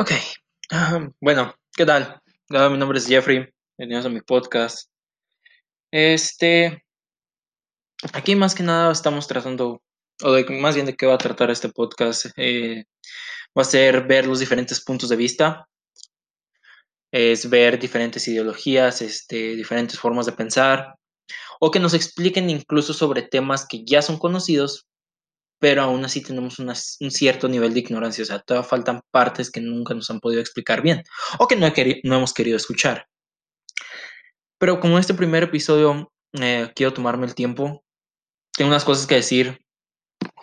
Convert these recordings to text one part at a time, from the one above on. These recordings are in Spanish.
Ok, bueno, ¿qué tal? Ah, mi nombre es Jeffrey, bienvenidos a mi podcast. Este, aquí más que nada estamos tratando, o de, más bien de qué va a tratar este podcast, eh, va a ser ver los diferentes puntos de vista, es ver diferentes ideologías, este, diferentes formas de pensar, o que nos expliquen incluso sobre temas que ya son conocidos, pero aún así tenemos un cierto nivel de ignorancia, o sea, todavía faltan partes que nunca nos han podido explicar bien, o que no, hemos querido escuchar. Pero como este primer episodio eh, quiero tomarme el tiempo, tengo unas cosas que decir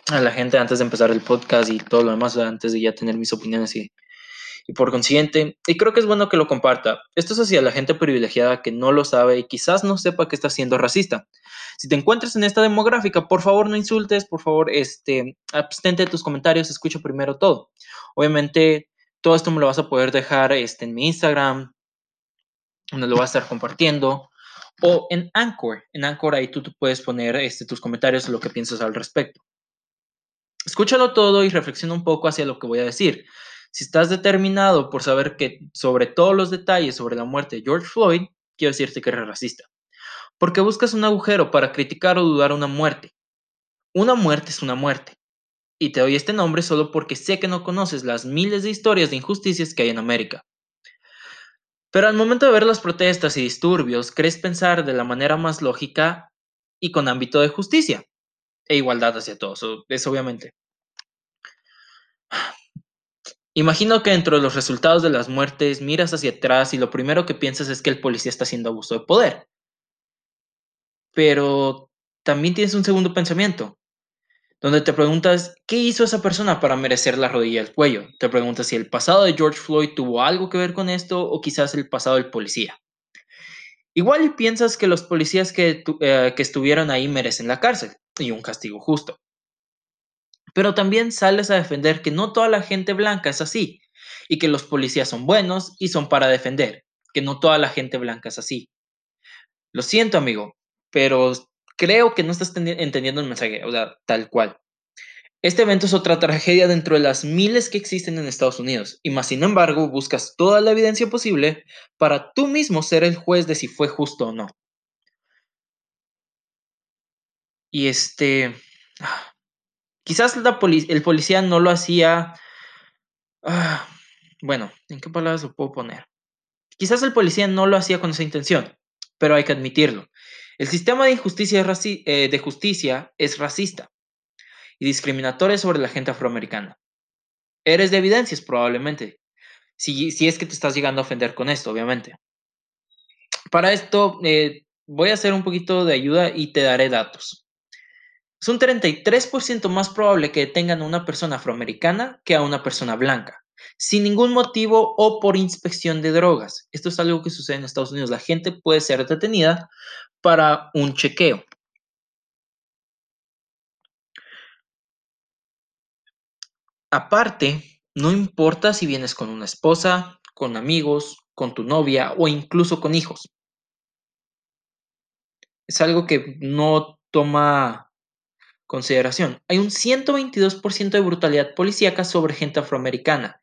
a la gente antes de empezar el podcast y todo lo demás, antes de ya tener mis opiniones y, y por consiguiente, y creo que es bueno que lo comparta. Esto es hacia la gente privilegiada que no lo sabe y quizás no sepa que está siendo racista. Si te encuentras en esta demográfica, por favor no insultes, por favor, este, abstente de tus comentarios, escucha primero todo. Obviamente, todo esto me lo vas a poder dejar este, en mi Instagram, donde lo voy a estar compartiendo, o en Anchor. En Anchor ahí tú, tú puedes poner este, tus comentarios, lo que piensas al respecto. Escúchalo todo y reflexiona un poco hacia lo que voy a decir. Si estás determinado por saber que sobre todos los detalles sobre la muerte de George Floyd, quiero decirte que eres racista. Porque buscas un agujero para criticar o dudar una muerte. Una muerte es una muerte. Y te doy este nombre solo porque sé que no conoces las miles de historias de injusticias que hay en América. Pero al momento de ver las protestas y disturbios, crees pensar de la manera más lógica y con ámbito de justicia e igualdad hacia todos, es obviamente. Imagino que dentro de los resultados de las muertes miras hacia atrás y lo primero que piensas es que el policía está haciendo abuso de poder. Pero también tienes un segundo pensamiento, donde te preguntas, ¿qué hizo esa persona para merecer la rodilla del cuello? Te preguntas si el pasado de George Floyd tuvo algo que ver con esto o quizás el pasado del policía. Igual piensas que los policías que, eh, que estuvieron ahí merecen la cárcel y un castigo justo. Pero también sales a defender que no toda la gente blanca es así y que los policías son buenos y son para defender, que no toda la gente blanca es así. Lo siento, amigo, pero creo que no estás entendiendo el mensaje, o sea, tal cual. Este evento es otra tragedia dentro de las miles que existen en Estados Unidos, y más sin embargo buscas toda la evidencia posible para tú mismo ser el juez de si fue justo o no. Y este, quizás el policía no lo hacía, ah, bueno, ¿en qué palabras lo puedo poner? Quizás el policía no lo hacía con esa intención, pero hay que admitirlo. El sistema de, injusticia eh, de justicia es racista y discriminatorio sobre la gente afroamericana. Eres de evidencias, probablemente, si, si es que te estás llegando a ofender con esto, obviamente. Para esto, eh, voy a hacer un poquito de ayuda y te daré datos. Es un 33% más probable que detengan a una persona afroamericana que a una persona blanca, sin ningún motivo o por inspección de drogas. Esto es algo que sucede en Estados Unidos. La gente puede ser detenida para un chequeo. Aparte, no importa si vienes con una esposa, con amigos, con tu novia o incluso con hijos. Es algo que no toma consideración. Hay un 122% de brutalidad policíaca sobre gente afroamericana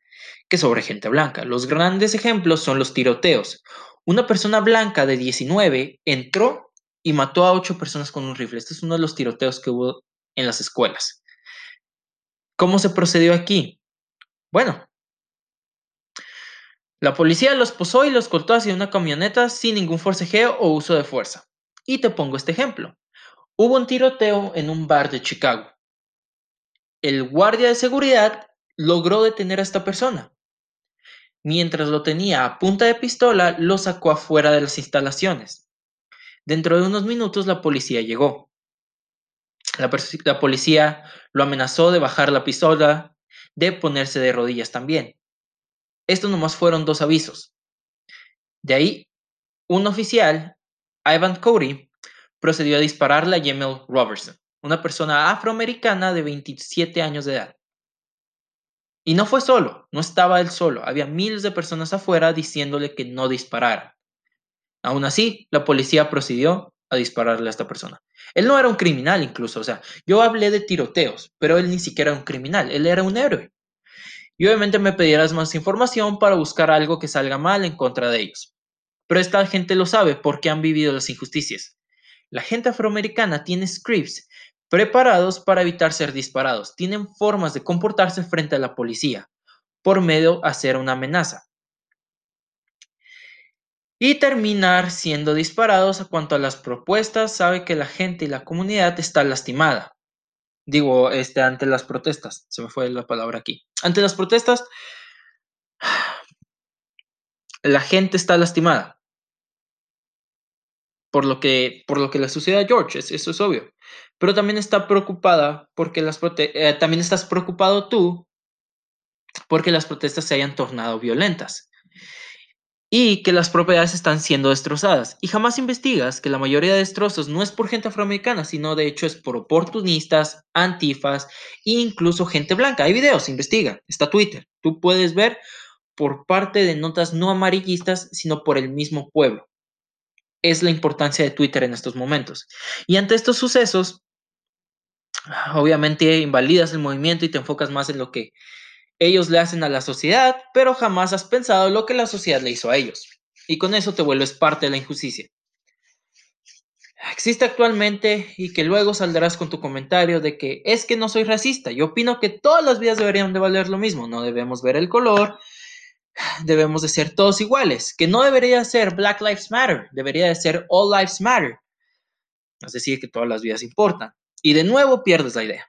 que sobre gente blanca. Los grandes ejemplos son los tiroteos. Una persona blanca de 19 entró y mató a 8 personas con un rifle. Este es uno de los tiroteos que hubo en las escuelas. ¿Cómo se procedió aquí? Bueno, la policía los posó y los cortó hacia una camioneta sin ningún forcejeo o uso de fuerza. Y te pongo este ejemplo. Hubo un tiroteo en un bar de Chicago. El guardia de seguridad logró detener a esta persona. Mientras lo tenía a punta de pistola, lo sacó afuera de las instalaciones. Dentro de unos minutos la policía llegó. La, policía lo amenazó de bajar la pistola, de ponerse de rodillas también. Estos nomás fueron dos avisos. De ahí, un oficial, Ivan Cody, procedió a dispararle a Jamel Robertson, una persona afroamericana de 27 años de edad. Y no fue solo, no estaba él solo, había miles de personas afuera diciéndole que no disparara. Aún así, la policía procedió a dispararle a esta persona. Él no era un criminal incluso, o sea, yo hablé de tiroteos, pero él ni siquiera era un criminal, él era un héroe. Y obviamente me pedirás más información para buscar algo que salga mal en contra de ellos. Pero esta gente lo sabe porque han vivido las injusticias. La gente afroamericana tiene scripts preparados para evitar ser disparados. Tienen formas de comportarse frente a la policía por medio de hacer una amenaza y terminar siendo disparados a cuanto a las propuestas, sabe que la gente y la comunidad está lastimada. Digo, este, ante las protestas, se me fue la palabra aquí. Ante las protestas, la gente está lastimada. Por lo que, por lo que le sucede a George, eso es obvio. Pero también está preocupada porque las eh, también estás preocupado tú porque las protestas se hayan tornado violentas y que las propiedades están siendo destrozadas. Y jamás investigas que la mayoría de destrozos no es por gente afroamericana, sino de hecho es por oportunistas, antifas e incluso gente blanca. Hay videos, investiga, está Twitter. Tú puedes ver por parte de notas no amarillistas, sino por el mismo pueblo. Es la importancia de Twitter en estos momentos. Y ante estos sucesos, obviamente invalidas el movimiento y te enfocas más en lo que ellos le hacen a la sociedad, pero jamás has pensado lo que la sociedad le hizo a ellos. Y con eso te vuelves parte de la injusticia. Existe actualmente y que luego saldrás con tu comentario de que es que no soy racista. Yo opino que todas las vidas deberían de valer lo mismo. No debemos ver el color, debemos de ser todos iguales. Que no debería ser Black Lives Matter, debería de ser All Lives Matter. Es decir, que todas las vidas importan. Y de nuevo pierdes la idea.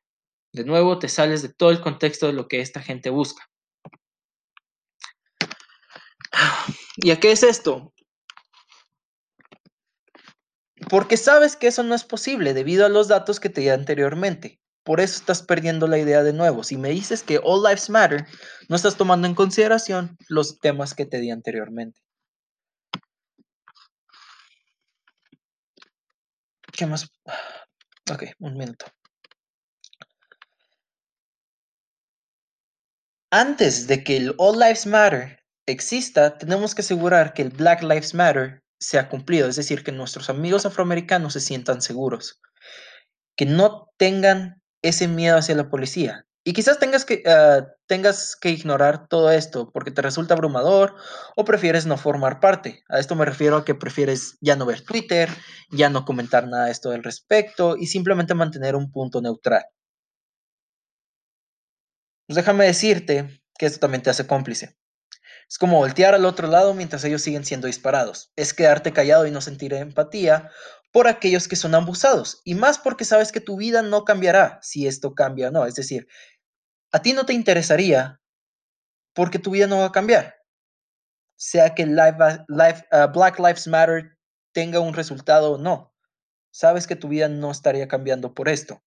De nuevo, te sales de todo el contexto de lo que esta gente busca. ¿Y a qué es esto? Porque sabes que eso no es posible debido a los datos que te di anteriormente. Por eso estás perdiendo la idea de nuevo. Si me dices que All Lives Matter, no estás tomando en consideración los temas que te di anteriormente. ¿Qué más? Ok, un minuto. Antes de que el All Lives Matter exista, tenemos que asegurar que el Black Lives Matter sea cumplido, es decir, que nuestros amigos afroamericanos se sientan seguros, que no tengan ese miedo hacia la policía. Y quizás tengas que, ah, tengas que ignorar todo esto porque te resulta abrumador o prefieres no formar parte. A esto me refiero a que prefieres ya no ver Twitter, ya no comentar nada de esto al respecto y simplemente mantener un punto neutral. Pues déjame decirte que esto también te hace cómplice. Es como voltear al otro lado mientras ellos siguen siendo disparados. Es quedarte callado y no sentir empatía por aquellos que son abusados. Y más porque sabes que tu vida no cambiará si esto cambia o no. Es decir, a ti no te interesaría porque tu vida no va a cambiar. Sea que uh, Black Lives Matter tenga un resultado o no. Sabes que tu vida no estaría cambiando por esto.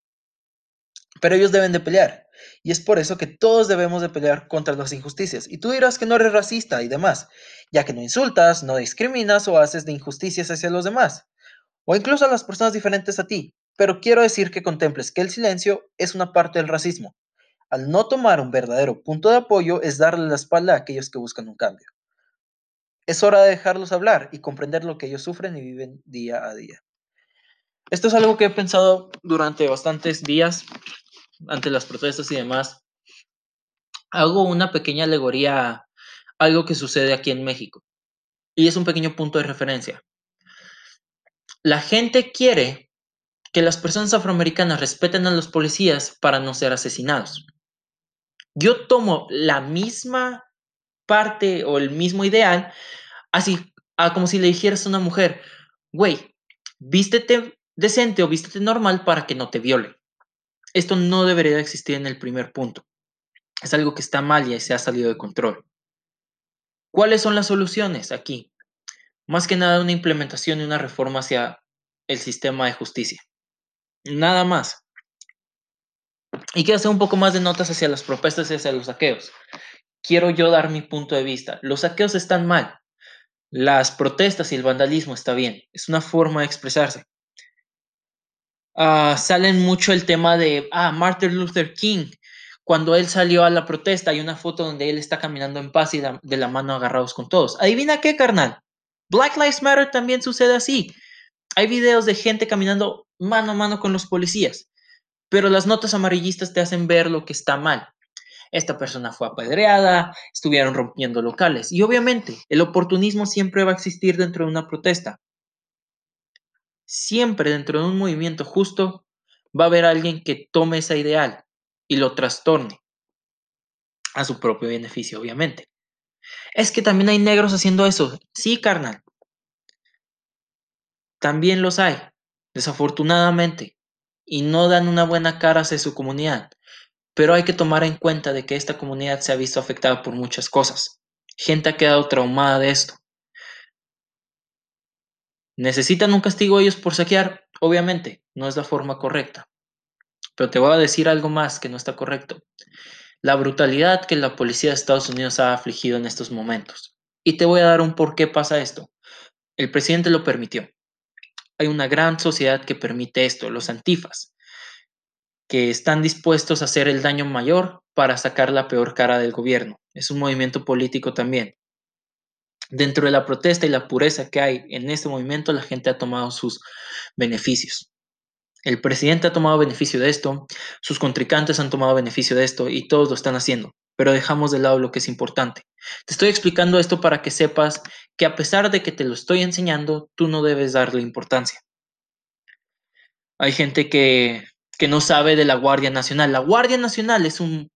Pero ellos deben de pelear. Y es por eso que todos debemos de pelear contra las injusticias. Y tú dirás que no eres racista y demás, ya que no insultas, no discriminas o haces de injusticias hacia los demás, o incluso a las personas diferentes a ti. Pero quiero decir que contemples que el silencio es una parte del racismo. Al no tomar un verdadero punto de apoyo es darle la espalda a aquellos que buscan un cambio. Es hora de dejarlos hablar y comprender lo que ellos sufren y viven día a día. Esto es algo que he pensado durante bastantes días ante las protestas y demás, hago una pequeña alegoría a algo que sucede aquí en México. Y es un pequeño punto de referencia. La gente quiere que las personas afroamericanas respeten a los policías para no ser asesinados. Yo tomo la misma parte o el mismo ideal, así como si le dijeras a una mujer, güey, vístete decente o vístete normal para que no te viole. Esto no debería existir en el primer punto. Es algo que está mal y se ha salido de control. ¿Cuáles son las soluciones aquí? Más que nada una implementación y una reforma hacia el sistema de justicia. Nada más. Y quiero hacer un poco más de notas hacia las propuestas y hacia los saqueos. Quiero yo dar mi punto de vista. Los saqueos están mal. Las protestas y el vandalismo está bien. Es una forma de expresarse. Ah, salen mucho el tema de ah, Martin Luther King. Cuando él salió a la protesta, hay una foto donde él está caminando en paz y de la mano agarrados con todos. Adivina qué, carnal. Black Lives Matter también sucede así. Hay videos de gente caminando mano a mano con los policías, pero las notas amarillistas te hacen ver lo que está mal. esta persona fue apedreada, estuvieron rompiendo locales. Y obviamente, el oportunismo siempre va a existir dentro de una protesta. Siempre dentro de un movimiento justo va a haber alguien que tome ese ideal y lo trastorne a su propio beneficio, obviamente. Es que también hay negros haciendo eso. Sí, carnal. También los hay, desafortunadamente, y no dan una buena cara hacia su comunidad. Pero hay que tomar en cuenta de que esta comunidad se ha visto afectada por muchas cosas. Gente ha quedado traumada de esto. ¿Necesitan un castigo ellos por saquear? Obviamente, no es la forma correcta. Pero te voy a decir algo más que no está correcto. La brutalidad que la policía de Estados Unidos ha afligido en estos momentos. Y te voy a dar un por qué pasa esto. El presidente lo permitió. Hay una gran sociedad que permite esto, los antifas, que están dispuestos a hacer el daño mayor para sacar la peor cara del gobierno. Es un movimiento político también. Dentro de la protesta y la pureza que hay en este movimiento, la gente ha tomado sus beneficios. El presidente ha tomado beneficio de esto, sus contrincantes han tomado beneficio de esto y todos lo están haciendo, pero dejamos de lado lo que es importante. Te estoy explicando esto para que sepas que a pesar de que te lo estoy enseñando, tú no debes darle importancia. Hay gente que, que no sabe de la Guardia Nacional. La Guardia Nacional es un,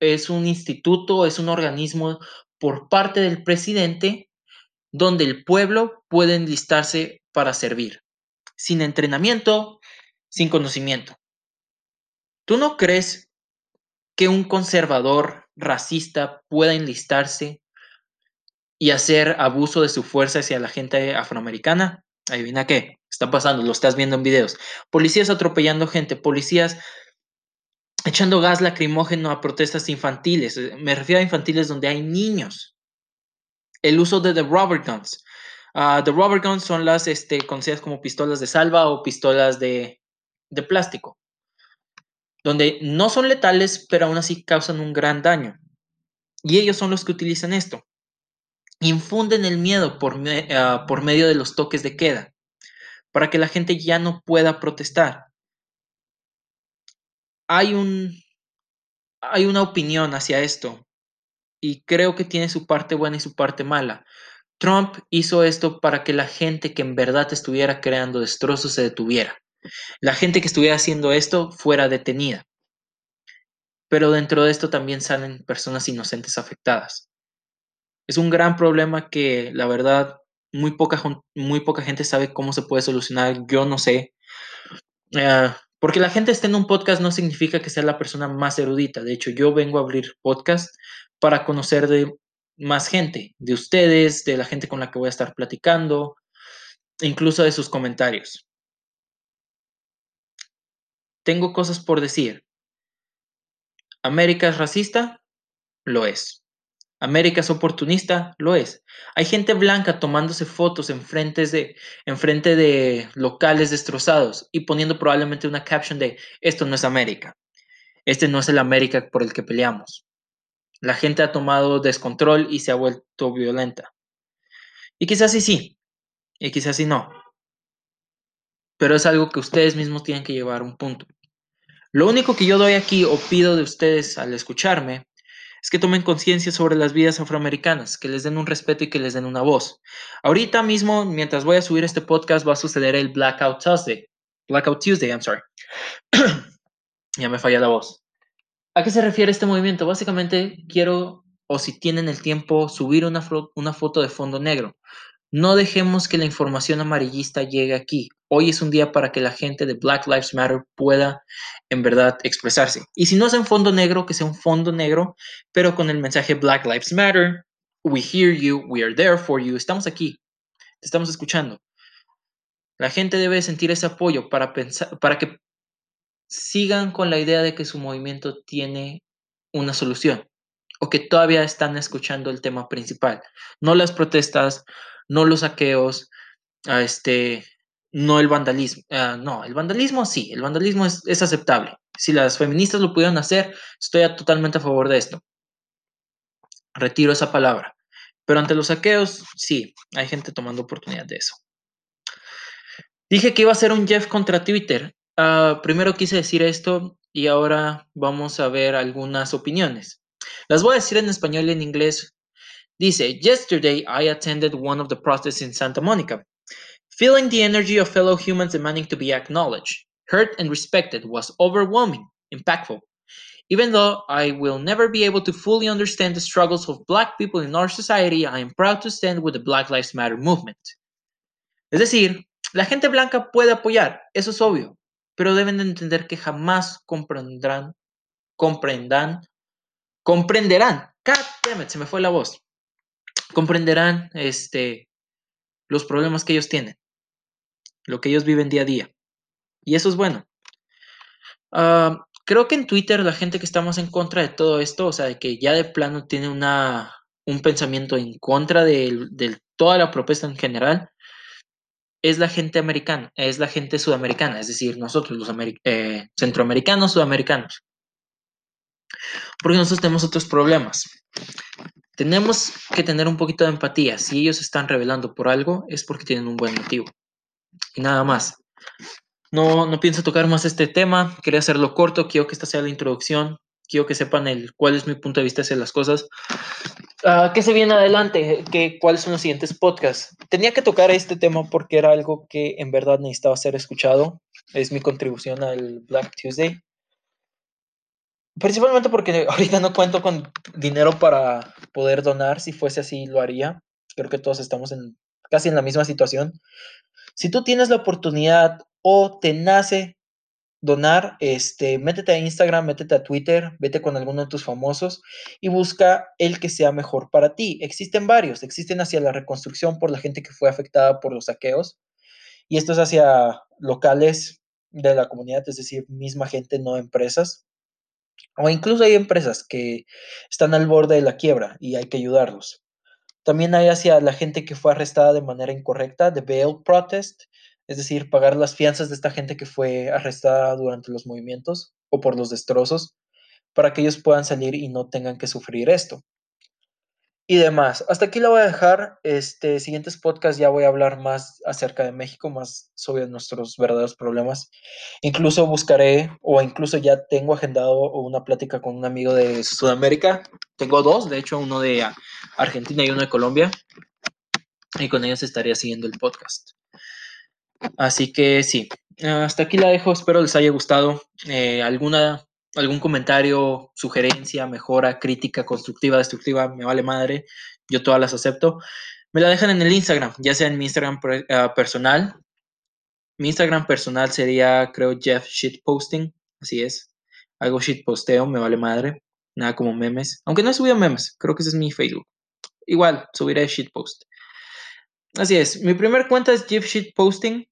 es un instituto, es un organismo por parte del presidente donde el pueblo puede enlistarse para servir, sin entrenamiento, sin conocimiento. ¿Tú no crees que un conservador racista pueda enlistarse y hacer abuso de su fuerza hacia la gente afroamericana? Adivina qué, está pasando, lo estás viendo en videos. Policías atropellando gente, policías echando gas lacrimógeno a protestas infantiles. Me refiero a infantiles donde hay niños el uso de the rubber guns. Uh, the rubber guns son las este, conocidas como pistolas de salva o pistolas de, de plástico, donde no son letales, pero aún así causan un gran daño. Y ellos son los que utilizan esto. Infunden el miedo por, uh, por medio de los toques de queda, para que la gente ya no pueda protestar. Hay, un, hay una opinión hacia esto y creo que tiene su parte buena y su parte mala. Trump hizo esto para que la gente que en verdad estuviera creando destrozos se detuviera. La gente que estuviera haciendo esto fuera detenida. Pero dentro de esto también salen personas inocentes afectadas. Es un gran problema que la verdad muy poca, muy poca gente sabe cómo se puede solucionar. Yo no sé. Eh, porque la gente esté en un podcast no significa que sea la persona más erudita. De hecho, yo vengo a abrir podcast para conocer de más gente, de ustedes, de la gente con la que voy a estar platicando, incluso de sus comentarios. Tengo cosas por decir. ¿América es racista? Lo es. ¿América es oportunista? Lo es. Hay gente blanca tomándose fotos en frente de, locales destrozados y poniendo probablemente una caption de esto no es América. Este no es el América por el que peleamos. La gente ha tomado descontrol y se ha vuelto violenta. Y quizás sí, sí, y quizás sí no. Pero es algo que ustedes mismos tienen que llevar a un punto. Lo único que yo doy aquí o pido de ustedes al escucharme es que tomen conciencia sobre las vidas afroamericanas, que les den un respeto y que les den una voz. Ahorita mismo, mientras voy a subir este podcast, va a suceder el Blackout Tuesday. Blackout Tuesday, I'm sorry. ya me falla la voz. ¿A qué se refiere este movimiento? Básicamente quiero, o si tienen el tiempo, subir una, una foto de fondo negro. No dejemos que la información amarillista llegue aquí. Hoy es un día para que la gente de Black Lives Matter pueda en verdad expresarse. Y si no es en fondo negro, que sea un fondo negro, pero con el mensaje Black Lives Matter, we hear you, we are there for you, estamos aquí, te estamos escuchando. La gente debe sentir ese apoyo para, pensar, para que sigan con la idea de que su movimiento tiene una solución o que todavía están escuchando el tema principal, no las protestas, no los saqueos, este, no el vandalismo. Ah, no, el vandalismo sí, el vandalismo es, es, aceptable. Si las feministas lo pudieron hacer, estoy totalmente a favor de esto. Retiro esa palabra. Pero ante los saqueos, sí, hay gente tomando oportunidad de eso. Dije que iba a ser un Jeff contra Twitter. Uh, primero quise decir esto y ahora vamos a ver algunas opiniones. Las voy a decir en español y en inglés. Dice, Yesterday I attended one of the protests in Santa Monica. Feeling the energy of fellow humans demanding to be acknowledged, heard, and respected was overwhelming, impactful. Even though I will never be able to fully understand the struggles of Black people in our society, I am proud to stand with the Black Lives Matter movement. Es decir, la gente blanca puede apoyar, eso es obvio, pero deben de entender que jamás comprenderán, comprendan, comprenderán, God se me fue la voz, comprenderán este, los problemas que ellos tienen, lo que ellos viven día a día. Y eso es bueno. Ah, creo que en Twitter la gente que está más en contra de todo esto, o sea, de que ya de plano tiene una, un pensamiento en contra de, toda la propuesta en general, es la gente americana, es la gente sudamericana, es decir, nosotros los eh, centroamericanos, sudamericanos. Porque nosotros tenemos otros problemas. Tenemos que tener un poquito de empatía. Si ellos están revelando por algo, es porque tienen un buen motivo. Y nada más. No, no pienso tocar más este tema. Quería hacerlo corto. Quiero que esta sea la introducción. Quiero que sepan el, cuál es mi punto de vista hacia las cosas. Uh, ¿Qué se viene adelante? ¿Qué, ¿Cuáles son los siguientes podcasts? Tenía que tocar este tema porque era algo que en verdad necesitaba ser escuchado. Es mi contribución al Black Tuesday. Principalmente porque ahorita no cuento con dinero para poder donar. Si fuese así, lo haría. Creo que todos estamos en casi en la misma situación. Si tú tienes la oportunidad o te nace donar, este, métete a Instagram, métete a Twitter, vete con alguno de tus famosos y busca el que sea mejor para ti. Existen varios, existen hacia la reconstrucción por la gente que fue afectada por los saqueos y esto es hacia locales de la comunidad, es decir, misma gente, no empresas. O incluso hay empresas que están al borde de la quiebra y hay que ayudarlos. También hay hacia la gente que fue arrestada de manera incorrecta, de bail protest, es decir, pagar las fianzas de esta gente que fue arrestada durante los movimientos o por los destrozos, para que ellos puedan salir y no tengan que sufrir esto. Y demás. Hasta aquí lo voy a dejar. Este siguientes podcast ya voy a hablar más acerca de México, más sobre nuestros verdaderos problemas. Incluso buscaré o incluso ya tengo agendado una plática con un amigo de Sudamérica. Tengo dos, de hecho, uno de Argentina y uno de Colombia. Y con ellos estaría siguiendo el podcast. Así que sí, hasta aquí la dejo, espero les haya gustado. Eh, alguna, algún comentario, sugerencia, mejora, crítica, constructiva, destructiva, me vale madre, yo todas las acepto. Me la dejan en el Instagram, ya sea en mi Instagram eh, personal. Mi Instagram personal sería, creo, Jeff Shitposting, así es. Hago shitposteo, me vale madre. Nada como memes. Aunque no he subido memes, creo que ese es mi Facebook. Igual, subiré shitpost. Así es, mi primer cuenta es Jeff Shitposting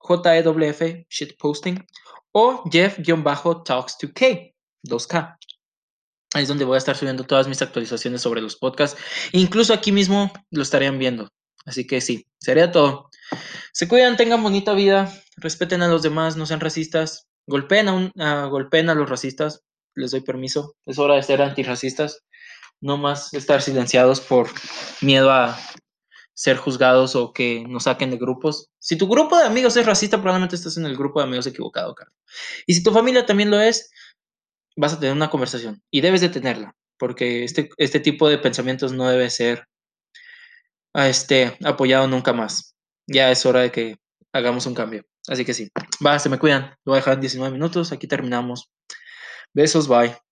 JEWF Shitposting o Jeff-Talks2K 2K. Ahí es donde voy a estar subiendo todas mis actualizaciones sobre los podcasts. Incluso aquí mismo lo estarían viendo. Así que sí, sería todo. Se cuidan, tengan bonita vida, respeten a los demás, no sean racistas, golpeen a, un, golpeen a los racistas, les doy permiso. Es hora de ser antirracistas, no más estar silenciados por miedo a ser juzgados o que nos saquen de grupos. Si tu grupo de amigos es racista, probablemente estás en el grupo de amigos equivocado, Carlos. Y si tu familia también lo es, vas a tener una conversación y debes de tenerla, porque este, este tipo de pensamientos no debe ser este, apoyado nunca más. Ya es hora de que hagamos un cambio. Así que sí, va, se me cuidan. Lo voy a dejar en 19 minutos. Aquí terminamos. Besos, bye.